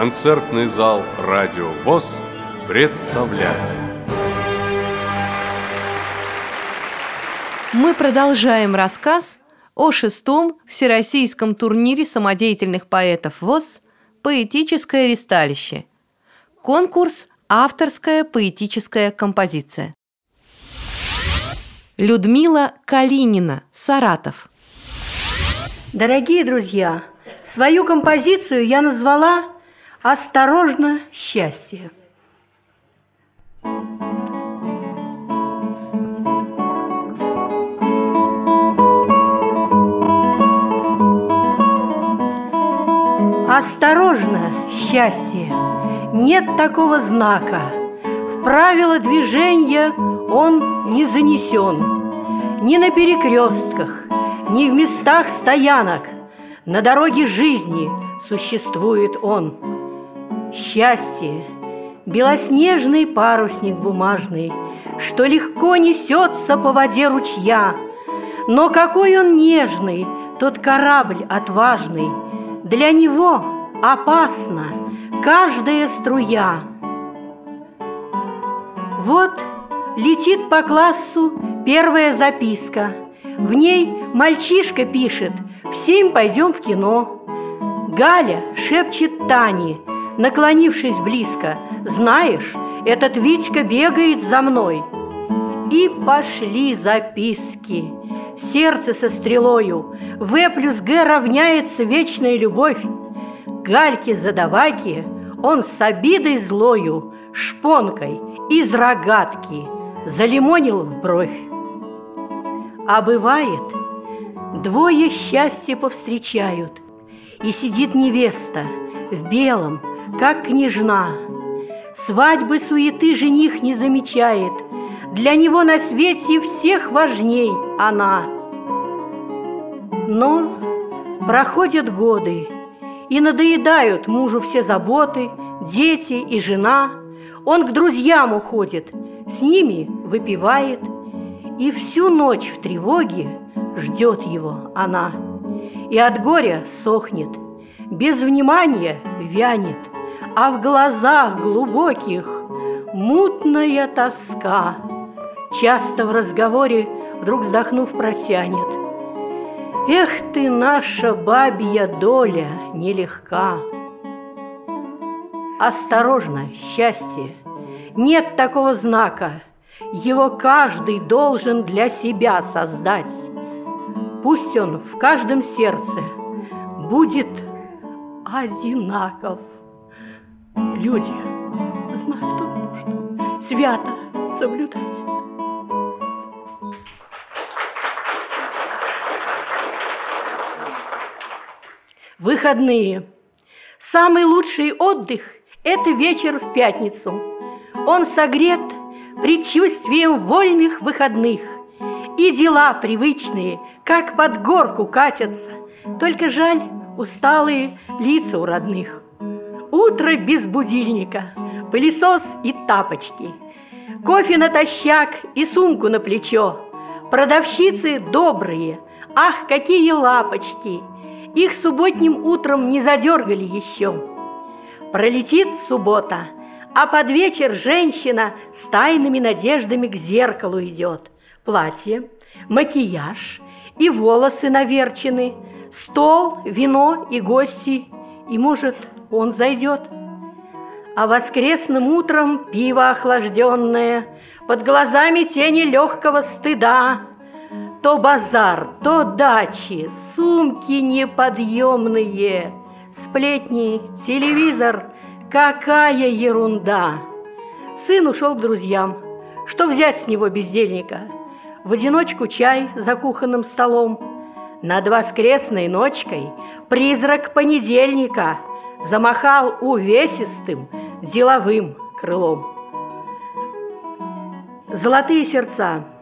Концертный зал «Радио ВОЗ» представляет. Мы продолжаем рассказ о шестом Всероссийском турнире самодеятельных поэтов ВОЗ «Поэтическое ристалище». Конкурс «Авторская поэтическая композиция». Людмила Калинина, Саратов. Дорогие друзья, свою композицию я назвала «Осторожно, счастье». Осторожно, счастье, нет такого знака. В правила движения он не занесен. Ни на перекрестках, ни в местах стоянок. На дороге жизни существует он. Счастье, белоснежный парусник бумажный, Что легко несется по воде ручья. Но какой он нежный, тот корабль отважный, Для него опасна каждая струя. Вот летит по классу первая записка. В ней мальчишка пишет «В семь пойдем в кино». Галя шепчет Тане, наклонившись близко «Знаешь, этот Витька бегает за мной». И пошли записки. Сердце со стрелою. В плюс Г равняется вечная любовь. Гальки задаваки он с обидой злою, шпонкой из рогатки залимонил в бровь. А бывает, двое счастья повстречают, и сидит невеста в белом, как княжна. Свадьбы суеты жених не замечает, для него на свете всех важней она. Но проходят годы, и надоедают мужу все заботы, дети и жена. Он к друзьям уходит, с ними выпивает, и всю ночь в тревоге ждет его она. И от горя сохнет, без внимания вянет, а в глазах глубоких мутная тоска. Часто в разговоре вдруг вздохнув протянет. Эх ты, наша бабья доля нелегка. Осторожно, счастье, нет такого знака, Его каждый должен для себя создать. Пусть он в каждом сердце будет одинаков. Люди знают, что нужно свято соблюдать. Выходные. Самый лучший отдых – это вечер в пятницу. Он согрет предчувствием вольных выходных. И дела привычные, как под горку катятся. Только жаль, усталые лица у родных. Утро без будильника, пылесос и тапочки. Кофе натощак и сумку на плечо. Продавщицы добрые, ах, какие лапочки – их субботним утром не задергали еще. Пролетит суббота, а под вечер женщина с тайными надеждами к зеркалу идет. Платье, макияж и волосы наверчены, стол, вино и гости, и, может, он зайдет. А воскресным утром пиво охлажденное, под глазами тени легкого стыда, то базар, то дачи, сумки неподъемные, сплетни, телевизор, какая ерунда! Сын ушел к друзьям. Что взять с него бездельника? В одиночку чай за кухонным столом. Над воскресной ночкой призрак понедельника замахал увесистым деловым крылом. Золотые сердца –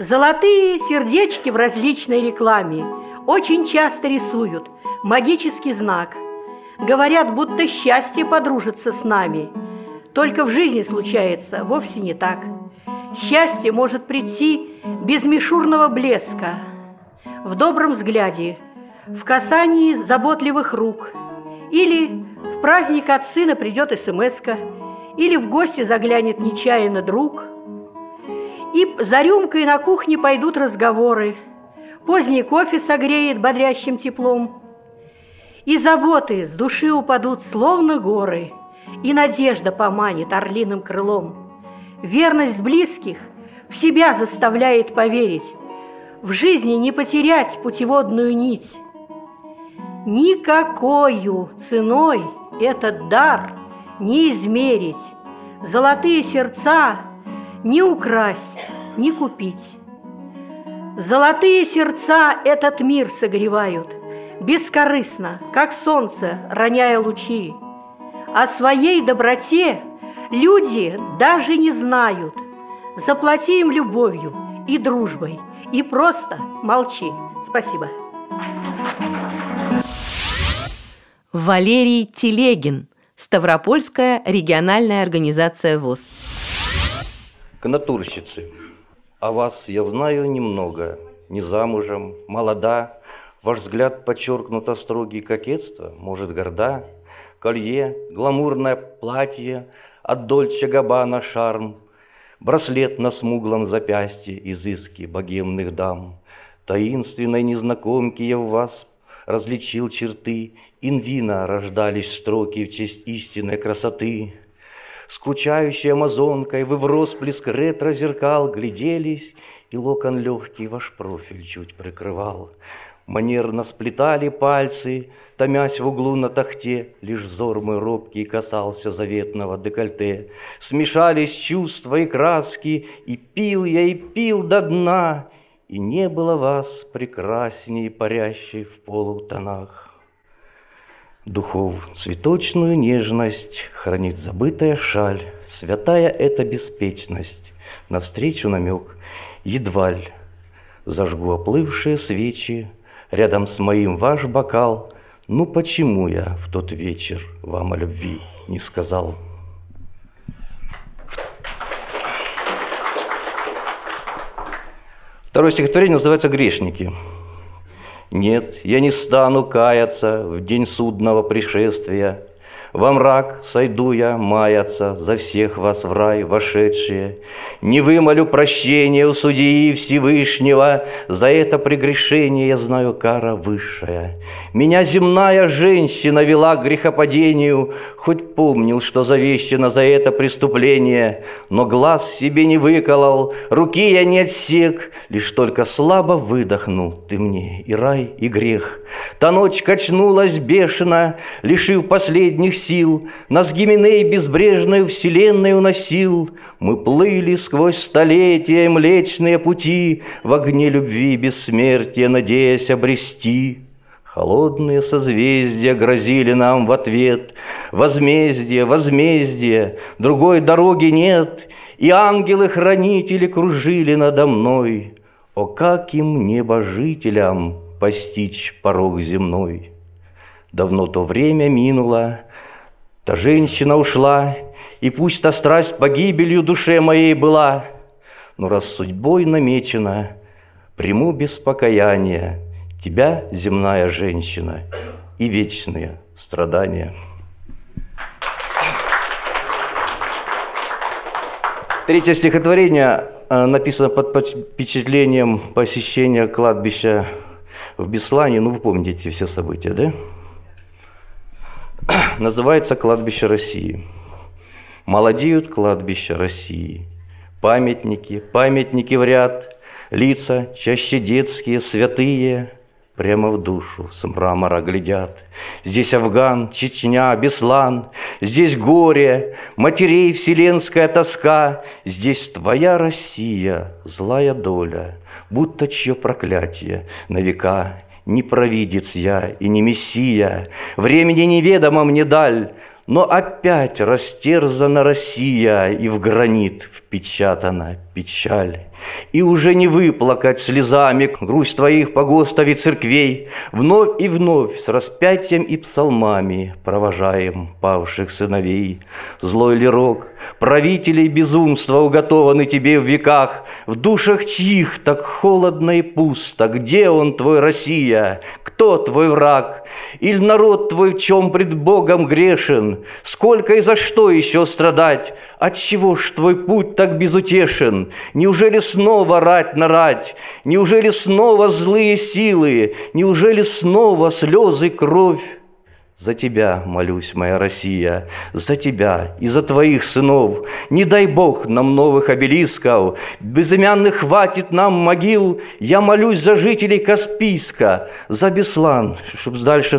Золотые сердечки в различной рекламе очень часто рисуют магический знак. Говорят, будто счастье подружится с нами. Только в жизни случается вовсе не так. Счастье может прийти без мишурного блеска, в добром взгляде, в касании заботливых рук или В праздник от сына придет смс или в гости заглянет нечаянно друг. И за рюмкой на кухне пойдут разговоры. Поздний кофе согреет бодрящим теплом. И заботы с души упадут, словно горы, И надежда поманит орлиным крылом. Верность близких в себя заставляет поверить, В жизни не потерять путеводную нить. Никакою ценой этот дар не измерить, Золотые сердца не украсть, не купить. Золотые сердца этот мир согревают, Бескорыстно, как солнце, роняя лучи. О своей доброте люди даже не знают. Заплати им любовью и дружбой, и просто молчи. Спасибо. Валерий Телегин, Ставропольская региональная организация ВОЗ. К натурщице. О вас я знаю немного. Не замужем, молода. Ваш взгляд подчеркнуто строгий кокетство, может, горда. Колье, гламурное платье, от Дольче Габбана шарм, Браслет на смуглом запястье, изыски богемных дам. Таинственной незнакомки я в вас различил черты, Инвина рождались строки в честь истинной красоты. Скучающей амазонкой вы в росплеск ретро-зеркал гляделись, И локон легкий ваш профиль чуть прикрывал. Манерно сплетали пальцы, Томясь в углу на тахте, Лишь взор мой робкий касался заветного декольте. Смешались чувства и краски, И пил я, и пил до дна, И не было вас прекрасней, парящей в полутонах. Духов цветочную нежность Хранит забытая шаль, Святая эта беспечность, Навстречу намек, едва ли. Зажгу оплывшие свечи, Рядом с моим ваш бокал. Ну почему я в тот вечер вам о любви не сказал? Второе стихотворение называется «Грешники». Нет, я не стану каяться в день судного пришествия, во мрак сойду я маяться за всех вас в рай вошедшие. Не вымолю прощения у судьи Всевышнего, За это прегрешение я знаю кара высшая. Меня земная женщина вела к грехопадению, Хоть помнил, что завещено за это преступление, Но глаз себе не выколол, руки я не отсек, Лишь только слабо выдохнул ты мне и рай, и грех. Та ночь качнулась бешено, лишив последних сил, Нас Гименей безбрежную вселенной уносил. Мы плыли сквозь столетия млечные пути, В огне любви бессмертия, надеясь обрести. Холодные созвездия грозили нам в ответ. Возмездие, возмездие, другой дороги нет, И ангелы-хранители кружили надо мной. О, как им, небожителям, постичь порог земной! Давно то время минуло, Та женщина ушла, и пусть та страсть погибелью душе моей была, но раз судьбой намечена, приму без покаяния тебя, земная женщина, и вечные страдания. Третье стихотворение э, написано под впечатлением посещения кладбища в Беслане. Ну, вы помните все события, да? называется «Кладбище России». Молодеют кладбища России. Памятники, памятники в ряд, лица чаще детские, святые, Прямо в душу с мрамора глядят. Здесь Афган, Чечня, Беслан, Здесь горе, матерей вселенская тоска, Здесь твоя Россия, злая доля, Будто чье проклятие на века не провидец я и не мессия, Времени неведомо мне даль, но опять растерзана Россия, И в гранит впечатана печаль. И уже не выплакать слезами грусть твоих погостов и церквей, Вновь и вновь с распятием и псалмами Провожаем павших сыновей. Злой ли рок, правителей безумства уготованы тебе в веках, В душах чьих так холодно и пусто, Где он, твой Россия, кто твой враг? Или народ твой в чем пред Богом грешен? Сколько и за что еще страдать? Отчего ж твой путь так безутешен? Неужели снова рать на рать? Неужели снова злые силы? Неужели снова слезы, кровь? За тебя молюсь, моя Россия, за тебя и за твоих сынов. Не дай Бог нам новых обелисков, безымянных хватит нам могил. Я молюсь за жителей Каспийска, за Беслан, чтоб дальше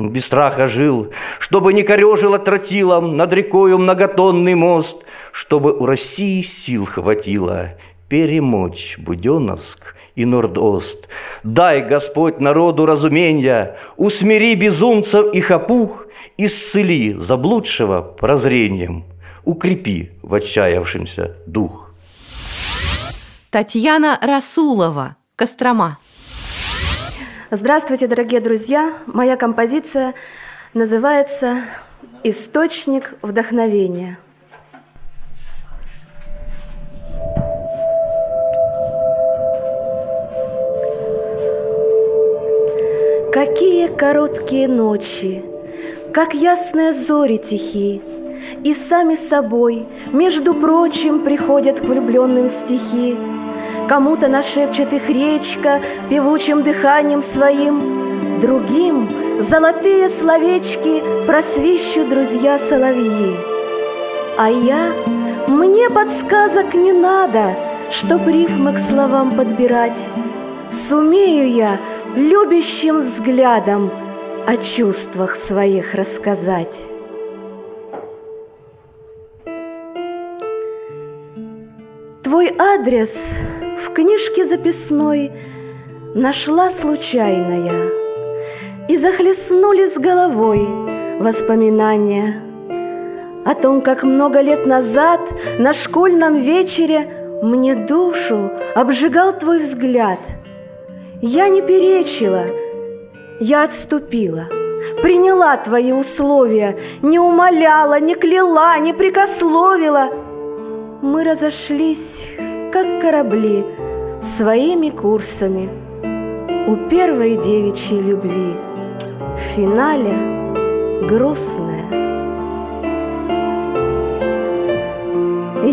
без страха жил, чтобы не корежило тротилом над рекою многотонный мост, чтобы у России сил хватило перемочь Буденовск и Нордост. Дай, Господь, народу разумения, усмири безумцев и хапух, исцели заблудшего прозрением, укрепи в отчаявшемся дух. Татьяна Расулова, Кострома. Здравствуйте, дорогие друзья! Моя композиция называется «Источник вдохновения». Короткие ночи, как ясные зори тихи, И сами собой, между прочим, приходят к влюбленным стихи. Кому-то нашепчет их речка певучим дыханием своим, Другим золотые словечки просвищут друзья соловьи. А я, мне подсказок не надо, Чтоб рифмы к словам подбирать. Сумею я любящим взглядом о чувствах своих рассказать. Твой адрес в книжке записной нашла случайная, И захлестнули с головой воспоминания О том, как много лет назад на школьном вечере Мне душу обжигал твой взгляд — я не перечила, я отступила, приняла твои условия, не умоляла, не кляла, не прикословила. Мы разошлись, как корабли, своими курсами у первой девичьей любви. В финале грустная.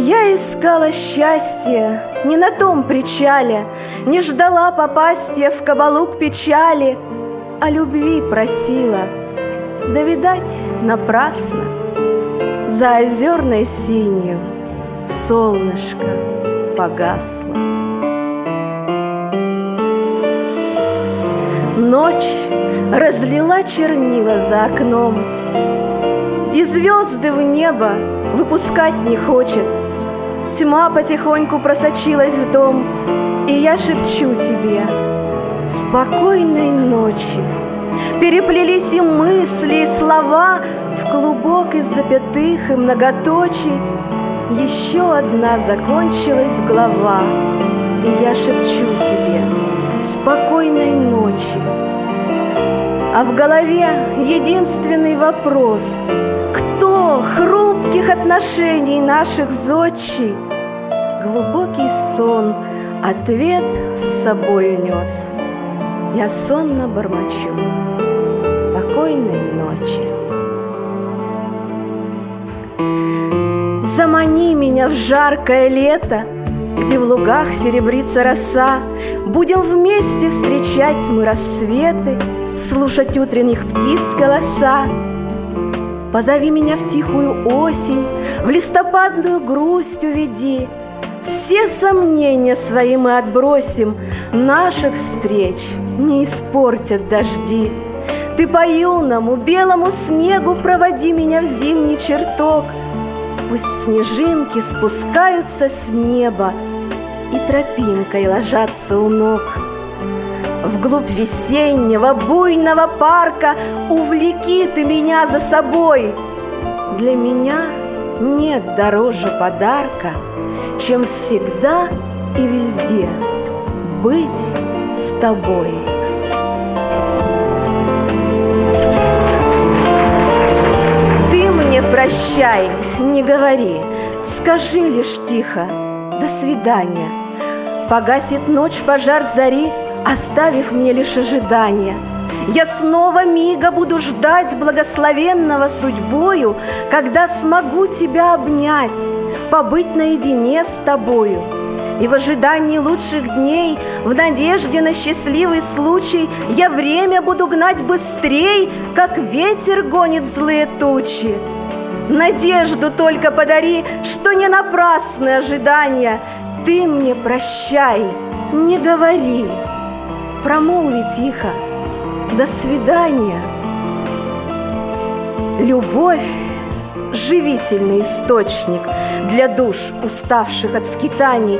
Я искала счастье не на том причале, Не ждала попасть я в кабалу к печали, А любви просила, да, видать, напрасно. За озерной синью солнышко погасло. Ночь разлила чернила за окном, И звезды в небо выпускать не хочет — Тьма потихоньку просочилась в дом, И я шепчу тебе Спокойной ночи Переплелись и мысли, и слова В клубок из запятых и многоточий. Еще одна закончилась глава И я шепчу тебе Спокойной ночи А в голове единственный вопрос Кто хрупких отношений наших зодчий глубокий сон Ответ с собой унес. Я сонно бормочу. Спокойной ночи. Замани меня в жаркое лето, Где в лугах серебрится роса, Будем вместе встречать мы рассветы, Слушать утренних птиц голоса, Позови меня в тихую осень, В листопадную грусть уведи, все сомнения свои мы отбросим, Наших встреч не испортят дожди. Ты по юному белому снегу Проводи меня в зимний чертог. Пусть снежинки спускаются с неба И тропинкой ложатся у ног. Вглубь весеннего буйного парка Увлеки ты меня за собой. Для меня нет дороже подарка — чем всегда и везде быть с тобой. Ты мне прощай, не говори, скажи лишь тихо «до свидания». Погасит ночь пожар зари, оставив мне лишь ожидание – я снова мига буду ждать благословенного судьбою, Когда смогу тебя обнять, побыть наедине с тобою. И в ожидании лучших дней, в надежде на счастливый случай, Я время буду гнать быстрей, как ветер гонит злые тучи. Надежду только подари, что не напрасны ожидания. Ты мне прощай, не говори, промолви тихо, до свидания. Любовь – живительный источник для душ, уставших от скитаний,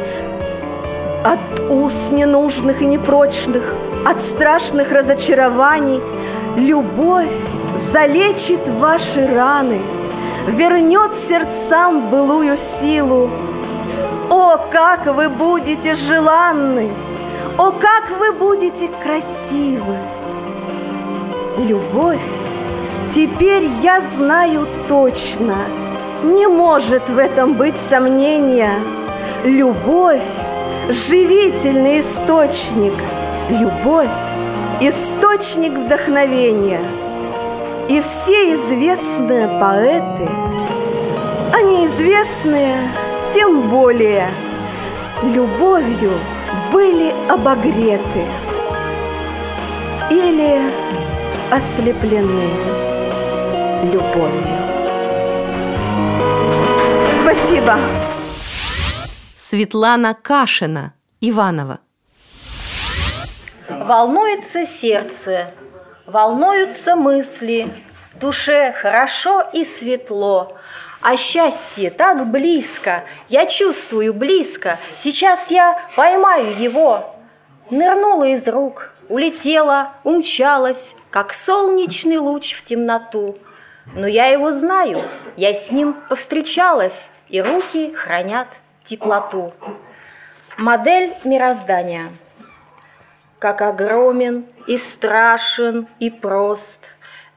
от уз ненужных и непрочных, от страшных разочарований. Любовь залечит ваши раны, вернет сердцам былую силу. О, как вы будете желанны! О, как вы будете красивы! любовь, теперь я знаю точно, не может в этом быть сомнения. Любовь – живительный источник, любовь – источник вдохновения. И все известные поэты, а неизвестные тем более, любовью были обогреты. Или ослеплены любовью. Спасибо. Светлана Кашина, Иванова. Волнуется сердце, волнуются мысли, душе хорошо и светло, а счастье так близко, я чувствую близко, сейчас я поймаю его. Нырнула из рук, улетела, умчалась, как солнечный луч в темноту. Но я его знаю, я с ним повстречалась, и руки хранят теплоту. Модель мироздания. Как огромен и страшен и прост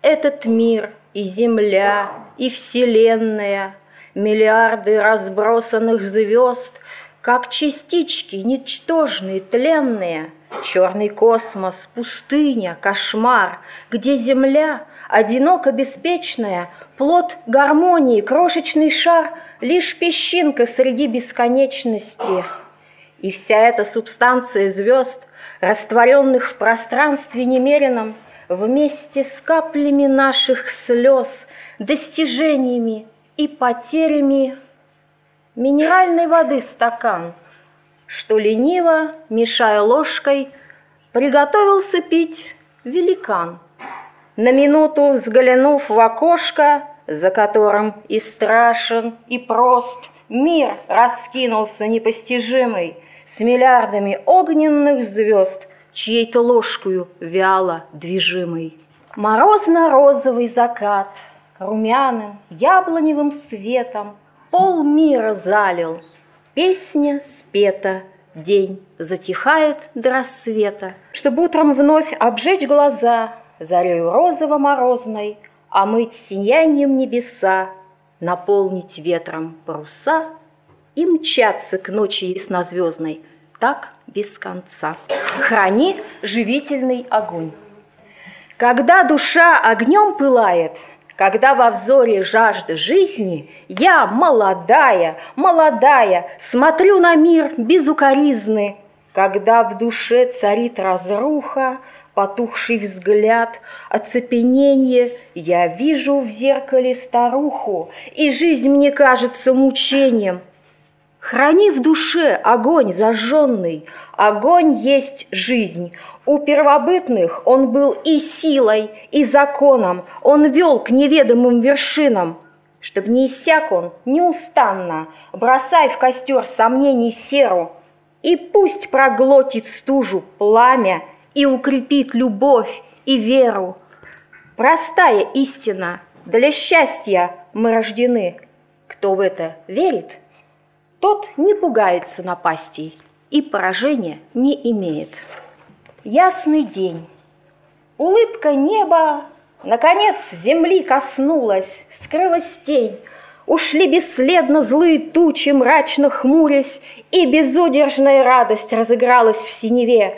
этот мир и земля, и вселенная, миллиарды разбросанных звезд, как частички ничтожные, тленные – Черный космос, пустыня, кошмар, где земля, одиноко беспечная, плод гармонии, крошечный шар, лишь песчинка среди бесконечности. И вся эта субстанция звезд, растворенных в пространстве немеренном, вместе с каплями наших слез, достижениями и потерями минеральной воды стакан – что лениво, мешая ложкой, приготовился пить великан. На минуту взглянув в окошко, за которым и страшен, и прост, мир раскинулся непостижимый, с миллиардами огненных звезд, чьей-то ложкою вяло движимой. Морозно-розовый закат, румяным, яблоневым светом пол мира залил – Песня спета, день затихает до рассвета, Чтобы утром вновь обжечь глаза Зарею розово-морозной, Омыть сиянием небеса, Наполнить ветром паруса И мчаться к ночи яснозвездной, Так без конца. Храни живительный огонь. Когда душа огнем пылает – когда во взоре жажда жизни я, молодая, молодая, смотрю на мир без укоризны, когда в душе царит разруха, потухший взгляд, оцепенение, я вижу в зеркале старуху, и жизнь мне кажется мучением – Храни в душе огонь зажженный, огонь есть жизнь. У первобытных он был и силой, и законом, он вел к неведомым вершинам. Чтоб не иссяк он неустанно, бросай в костер сомнений серу, и пусть проглотит стужу пламя и укрепит любовь и веру. Простая истина, для счастья мы рождены. Кто в это верит – тот не пугается напастей и поражения не имеет. Ясный день. Улыбка неба, наконец, земли коснулась, скрылась тень. Ушли бесследно злые тучи, мрачно хмурясь, И безудержная радость разыгралась в синеве.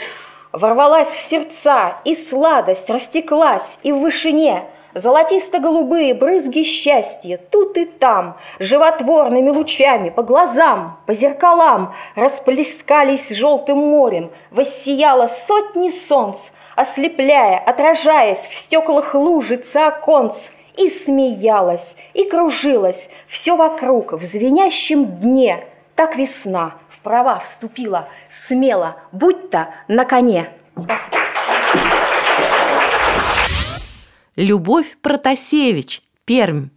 Ворвалась в сердца, и сладость растеклась, и в вышине Золотисто-голубые брызги счастья тут и там, Животворными лучами по глазам, по зеркалам Расплескались желтым морем, воссияло сотни солнц, Ослепляя, отражаясь в стеклах лужицы оконц, И смеялась, и кружилась, все вокруг в звенящем дне. Так весна в права вступила, смело, будь-то на коне. Спасибо. Любовь Протасевич, Пермь.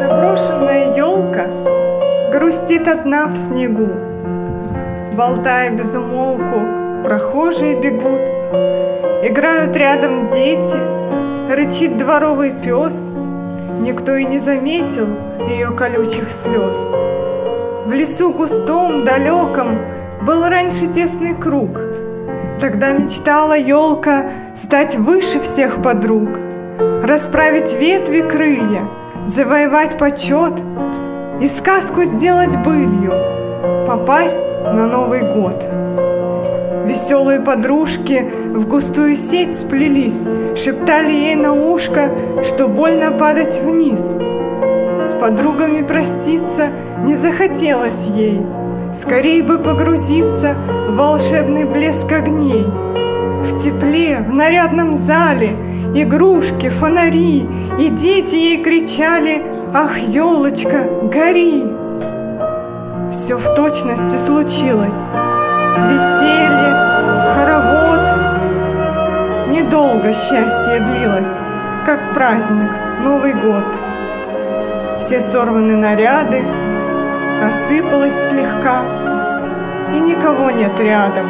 Заброшенная елка грустит одна в снегу. Болтая без умолку, прохожие бегут. Играют рядом дети, рычит дворовый пес. Никто и не заметил, ее колючих слез. В лесу густом, далеком был раньше тесный круг. Тогда мечтала елка стать выше всех подруг, расправить ветви крылья, завоевать почет и сказку сделать былью, попасть на Новый год. Веселые подружки в густую сеть сплелись, шептали ей на ушко, что больно падать вниз — с подругами проститься не захотелось ей. Скорей бы погрузиться в волшебный блеск огней. В тепле, в нарядном зале Игрушки, фонари И дети ей кричали Ах, елочка, гори! Все в точности случилось Веселье, хоровод Недолго счастье длилось Как праздник, Новый год все сорваны наряды, осыпалась слегка, и никого нет рядом,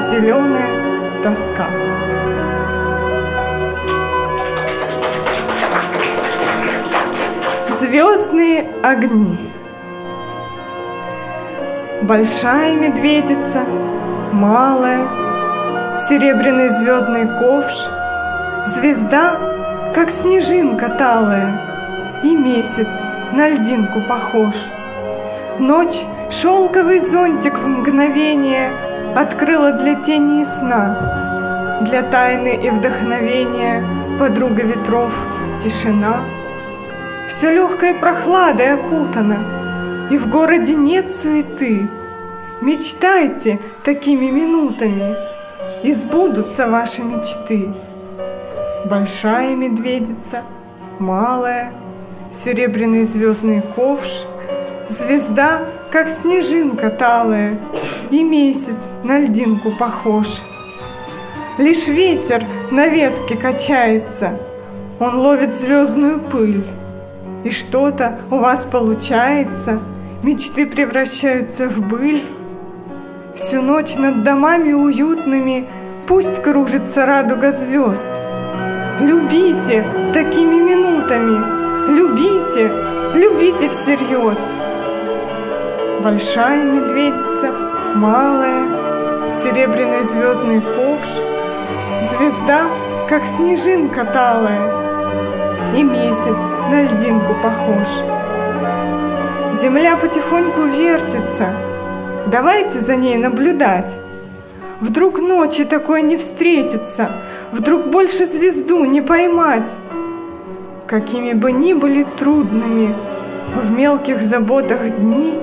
зеленая тоска. Звездные огни. Большая медведица, малая, Серебряный звездный ковш, Звезда, как снежинка талая, и месяц на льдинку похож. Ночь шелковый зонтик в мгновение Открыла для тени и сна. Для тайны и вдохновения Подруга ветров тишина. Все легкой прохладой окутано, И в городе нет суеты. Мечтайте такими минутами, И сбудутся ваши мечты. Большая медведица, малая — серебряный звездный ковш, Звезда, как снежинка талая, И месяц на льдинку похож. Лишь ветер на ветке качается, Он ловит звездную пыль. И что-то у вас получается, Мечты превращаются в быль. Всю ночь над домами уютными Пусть кружится радуга звезд. Любите такими минутами Любите, любите всерьез. Большая медведица, малая, серебряный звездный ковш, Звезда, как снежинка талая, И месяц на льдинку похож. Земля потихоньку вертится, Давайте за ней наблюдать. Вдруг ночи такой не встретится, Вдруг больше звезду не поймать. Какими бы ни были трудными в мелких заботах дни,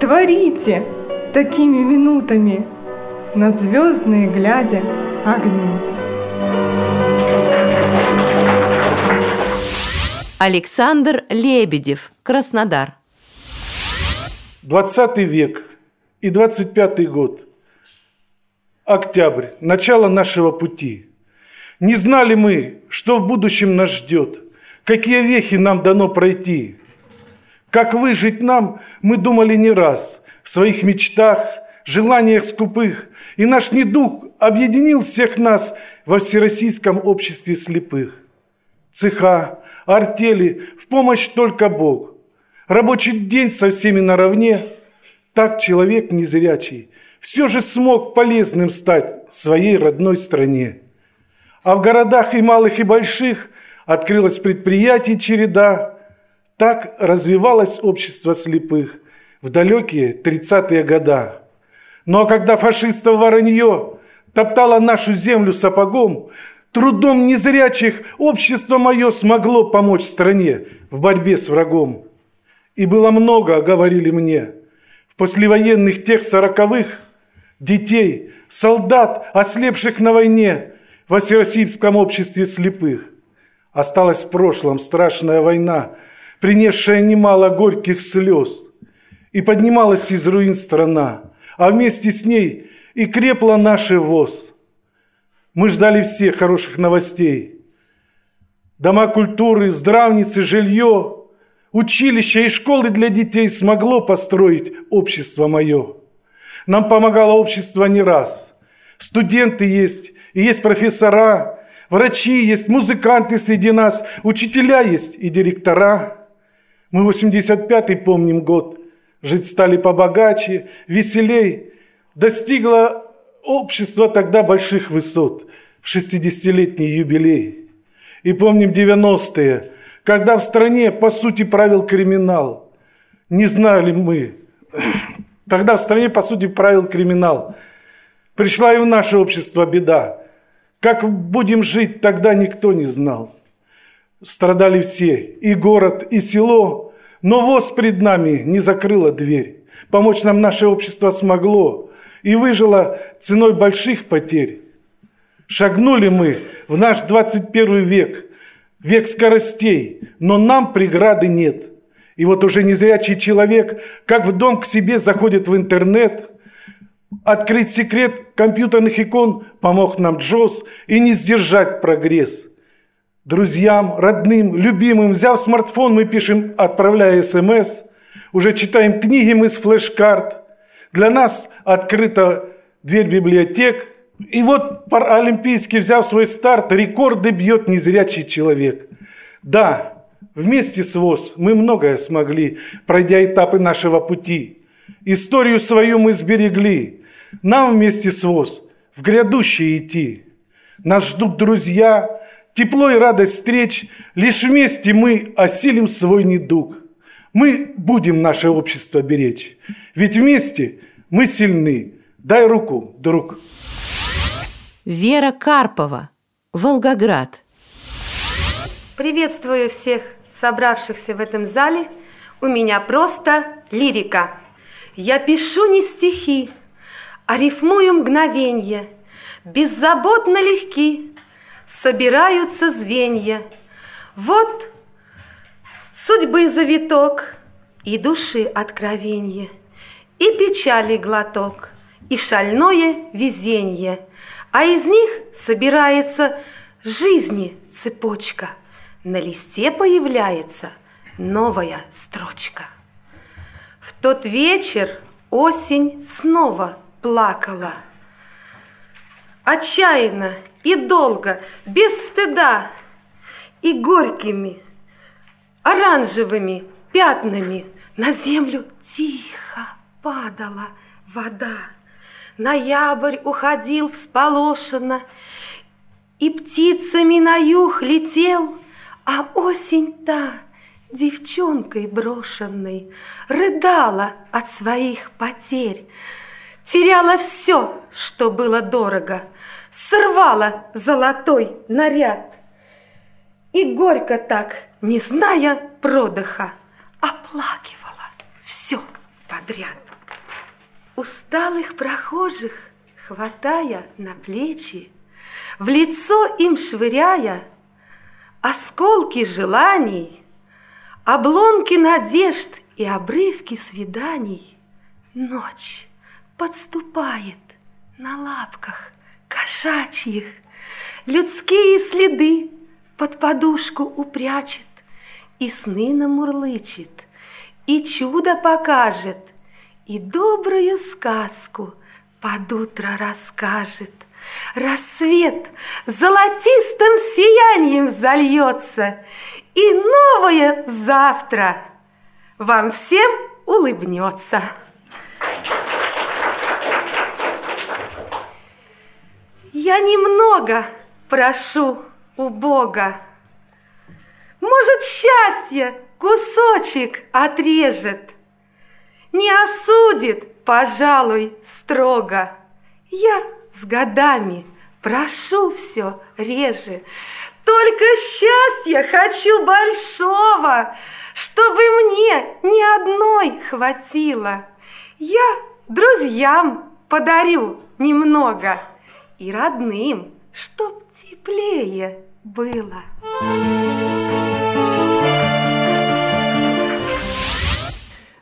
Творите такими минутами на звездные глядя огни. Александр Лебедев, Краснодар. 20 век и 25 год. Октябрь, начало нашего пути – не знали мы, что в будущем нас ждет, какие вехи нам дано пройти. Как выжить нам, мы думали не раз, в своих мечтах, желаниях скупых, и наш недуг объединил всех нас во Всероссийском обществе слепых. Цеха, артели, в помощь только Бог. Рабочий день со всеми наравне. Так человек незрячий все же смог полезным стать своей родной стране. А в городах и малых, и больших открылось предприятий череда. Так развивалось общество слепых в далекие 30-е года. Но когда фашистов воронье топтало нашу землю сапогом, трудом незрячих общество мое смогло помочь стране в борьбе с врагом. И было много, говорили мне, в послевоенных тех сороковых детей, солдат, ослепших на войне во Всероссийском обществе слепых. Осталась в прошлом страшная война, принесшая немало горьких слез. И поднималась из руин страна, а вместе с ней и крепла наш ВОЗ. Мы ждали всех хороших новостей. Дома культуры, здравницы, жилье, училища и школы для детей смогло построить общество мое. Нам помогало общество не раз. Студенты есть, и есть профессора, врачи есть, музыканты среди нас, учителя есть и директора. Мы 85-й помним год, жить стали побогаче, веселей. Достигло общество тогда больших высот в 60-летний юбилей. И помним 90-е, когда в стране, по сути, правил криминал. Не знали мы, Тогда в стране, по сути, правил криминал. Пришла и в наше общество беда. Как будем жить, тогда никто не знал. Страдали все, и город, и село. Но ВОЗ пред нами не закрыла дверь. Помочь нам наше общество смогло и выжило ценой больших потерь. Шагнули мы в наш 21 век, век скоростей, но нам преграды нет – и вот уже незрячий человек, как в дом к себе заходит в интернет, открыть секрет компьютерных икон помог нам Джос и не сдержать прогресс. Друзьям, родным, любимым, взяв смартфон, мы пишем, отправляя смс, уже читаем книги мы с флеш-карт. Для нас открыта дверь библиотек. И вот паралимпийский, взяв свой старт, рекорды бьет незрячий человек. Да, Вместе с ВОЗ мы многое смогли, пройдя этапы нашего пути. Историю свою мы сберегли. Нам вместе с ВОЗ в грядущее идти. Нас ждут друзья, тепло и радость встреч. Лишь вместе мы осилим свой недуг. Мы будем наше общество беречь. Ведь вместе мы сильны. Дай руку, друг. Вера Карпова, Волгоград. Приветствую всех собравшихся в этом зале, у меня просто лирика. Я пишу не стихи, а рифмую мгновенье, беззаботно легки, собираются звенья. Вот судьбы завиток и души откровенье, и печали глоток, и шальное везенье, а из них собирается жизни цепочка – на листе появляется новая строчка. В тот вечер осень снова плакала. Отчаянно и долго, без стыда, и горькими, оранжевыми пятнами на землю тихо падала вода. Ноябрь уходил всполошенно, и птицами на юг летел – а осень та, девчонкой брошенной, Рыдала от своих потерь, Теряла все, что было дорого, Срвала золотой наряд. И горько так, не зная продыха, Оплакивала все подряд. Усталых прохожих, хватая на плечи, В лицо им швыряя, Осколки желаний, обломки надежд и обрывки свиданий. Ночь подступает на лапках кошачьих, Людские следы под подушку упрячет И сны намурлычет, и чудо покажет, и добрую сказку под утро расскажет. Рассвет золотистым сиянием зальется, и новое завтра вам всем улыбнется. Я немного прошу у Бога. Может, счастье кусочек отрежет, Не осудит, пожалуй, строго. Я с годами прошу все реже, Только счастья хочу большого, Чтобы мне ни одной хватило. Я друзьям подарю немного И родным, чтоб теплее было.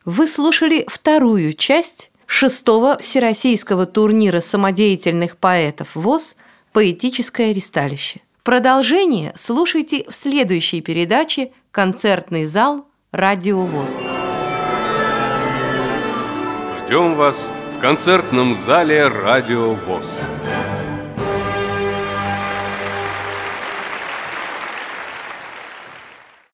Вы слушали вторую часть шестого всероссийского турнира самодеятельных поэтов ВОЗ «Поэтическое ристалище». Продолжение слушайте в следующей передаче «Концертный зал Радио ВОЗ». Ждем вас в концертном зале «Радио ВОЗ».